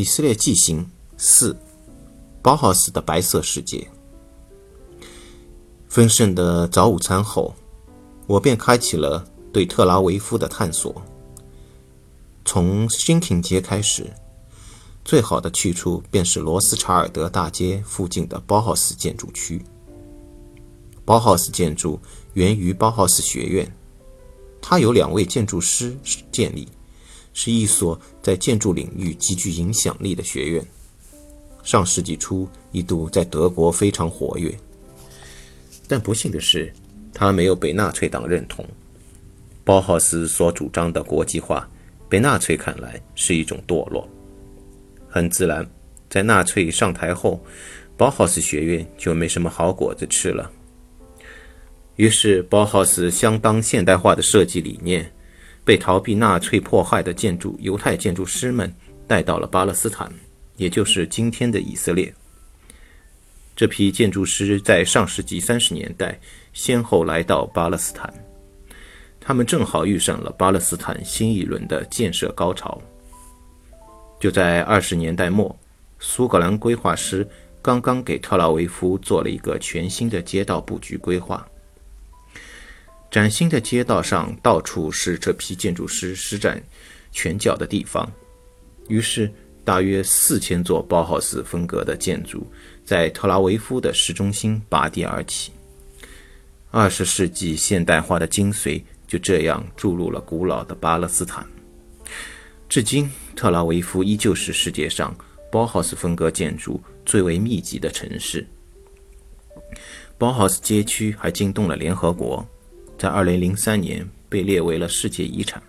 以色列纪行四，包豪斯的白色世界。丰盛的早午餐后，我便开启了对特拉维夫的探索。从 Shinking 街开始，最好的去处便是罗斯查尔德大街附近的包豪斯建筑区。包豪斯建筑源于包豪斯学院，它由两位建筑师建立，是一所在建筑领域极具影响力的学院。上世纪初一度在德国非常活跃。但不幸的是，他没有被纳粹党认同。包豪斯所主张的国际化，被纳粹看来是一种堕落。很自然，在纳粹上台后，包豪斯学院就没什么好果子吃了。于是，包豪斯相当现代化的设计理念，被逃避纳粹迫害的建筑犹太建筑师们带到了巴勒斯坦，也就是今天的以色列。这批建筑师在上世纪三十年代先后来到巴勒斯坦，他们正好遇上了巴勒斯坦新一轮的建设高潮。就在二十年代末，苏格兰规划师刚刚给特拉维夫做了一个全新的街道布局规划。崭新的街道上到处是这批建筑师施展拳脚的地方，于是。大约四千座包豪斯风格的建筑在特拉维夫的市中心拔地而起，二十世纪现代化的精髓就这样注入了古老的巴勒斯坦。至今，特拉维夫依旧是世界上包豪斯风格建筑最为密集的城市。包豪斯街区还惊动了联合国，在2003年被列为了世界遗产。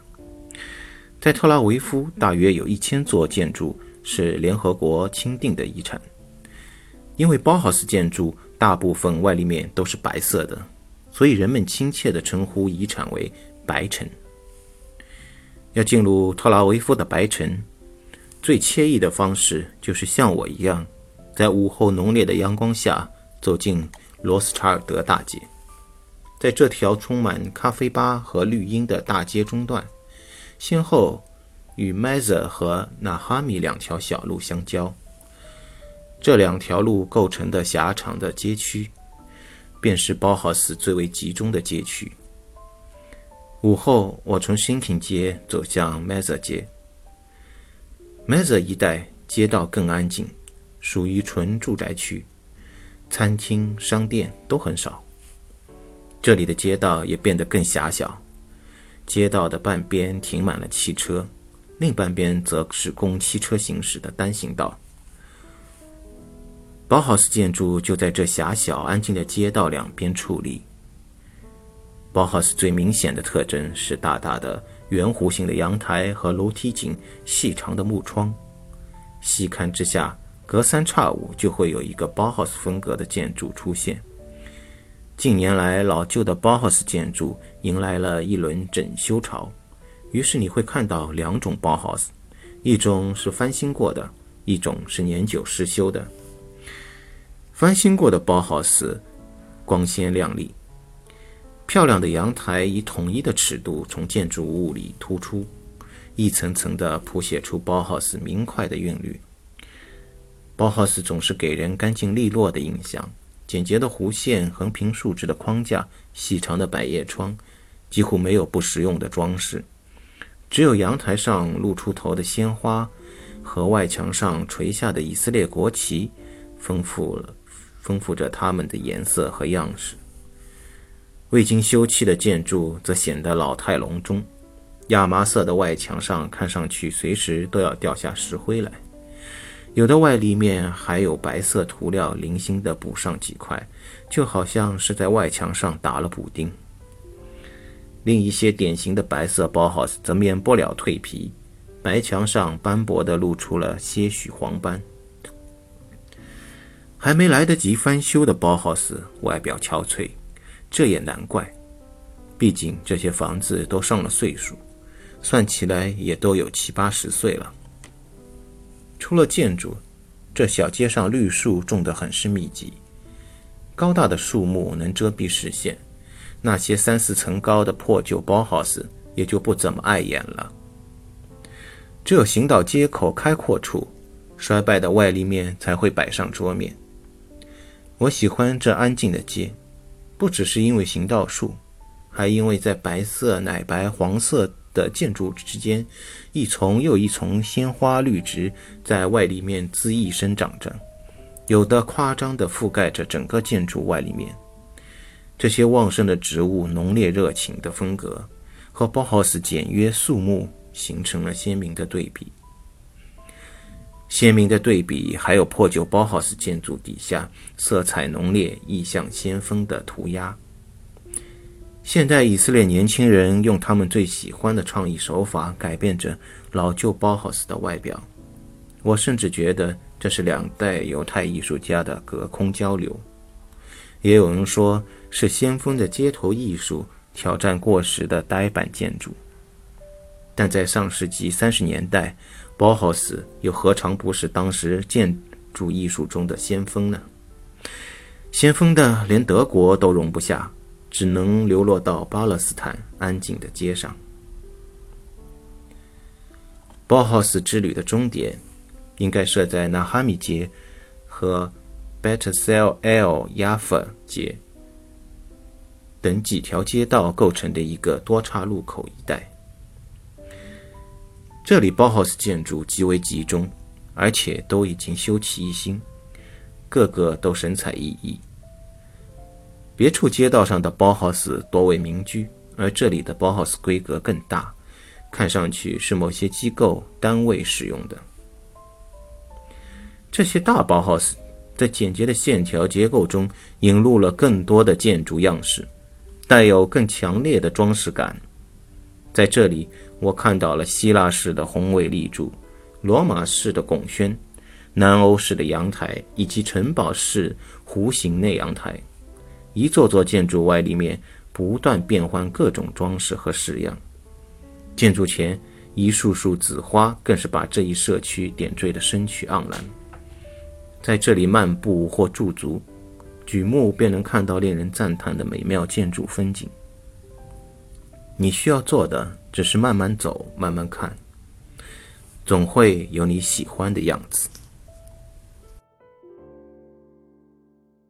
在特拉维夫，大约有一千座建筑是联合国钦定的遗产。因为包豪斯建筑大部分外立面都是白色的，所以人们亲切地称呼遗产为“白城”。要进入特拉维夫的白城，最惬意的方式就是像我一样，在午后浓烈的阳光下走进罗斯查尔德大街。在这条充满咖啡吧和绿荫的大街中段。先后与 Mazer 和 Nahami 两条小路相交，这两条路构成的狭长的街区，便是包豪斯最为集中的街区。午后，我从 Sinking 街走向 Mazer 街。Mazer 一带街道更安静，属于纯住宅区，餐厅、商店都很少。这里的街道也变得更狭小。街道的半边停满了汽车，另半边则是供汽车行驶的单行道。包豪斯建筑就在这狭小安静的街道两边矗立。包豪斯最明显的特征是大大的圆弧形的阳台和楼梯井细长的木窗。细看之下，隔三差五就会有一个包豪斯风格的建筑出现。近年来，老旧的包豪斯建筑迎来了一轮整修潮，于是你会看到两种包豪斯：一种是翻新过的，一种是年久失修的。翻新过的包豪斯光鲜亮丽，漂亮的阳台以统一的尺度从建筑物里突出，一层层地谱写出包豪斯明快的韵律。包豪斯总是给人干净利落的印象。简洁的弧线、横平竖直的框架、细长的百叶窗，几乎没有不实用的装饰。只有阳台上露出头的鲜花和外墙上垂下的以色列国旗，丰富了丰富着它们的颜色和样式。未经修葺的建筑则显得老态龙钟，亚麻色的外墙上看上去随时都要掉下石灰来。有的外立面还有白色涂料零星的补上几块，就好像是在外墙上打了补丁。另一些典型的白色包豪斯则免不了蜕皮，白墙上斑驳的露出了些许黄斑。还没来得及翻修的包豪斯外表憔悴，这也难怪，毕竟这些房子都上了岁数，算起来也都有七八十岁了。除了建筑，这小街上绿树种得很是密集，高大的树木能遮蔽视线，那些三四层高的破旧包豪斯也就不怎么碍眼了。只有行到街口开阔处，衰败的外立面才会摆上桌面。我喜欢这安静的街，不只是因为行道树，还因为在白色、奶白、黄色的建筑之间，一丛又一丛鲜花绿植在外立面恣意生长着，有的夸张地覆盖着整个建筑外立面。这些旺盛的植物、浓烈热情的风格，和包豪斯简约肃穆形成了鲜明的对比。鲜明的对比，还有破旧包豪斯建筑底下色彩浓烈、意象先锋的涂鸦。现代以色列年轻人用他们最喜欢的创意手法改变着老旧包豪斯的外表。我甚至觉得这是两代犹太艺术家的隔空交流。也有人说是先锋的街头艺术挑战过时的呆板建筑。但在上世纪三十年代。包豪斯又何尝不是当时建筑艺术中的先锋呢？先锋的连德国都容不下，只能流落到巴勒斯坦安静的街上。包豪斯之旅的终点应该设在纳哈米街和 Betzalel Yafa 街等几条街道构成的一个多岔路口一带。这里包豪斯建筑极为集中，而且都已经修葺一新，个个都神采奕奕。别处街道上的包豪斯多为民居，而这里的包豪斯规格更大，看上去是某些机构单位使用的。这些大包豪斯在简洁的线条结构中引入了更多的建筑样式，带有更强烈的装饰感。在这里。我看到了希腊式的宏伟立柱、罗马式的拱轩、南欧式的阳台以及城堡式弧形内阳台。一座座建筑外立面不断变换各种装饰和式样。建筑前一束束紫花更是把这一社区点缀得生趣盎然。在这里漫步或驻足，举目便能看到令人赞叹的美妙建筑风景。你需要做的。只是慢慢走，慢慢看，总会有你喜欢的样子。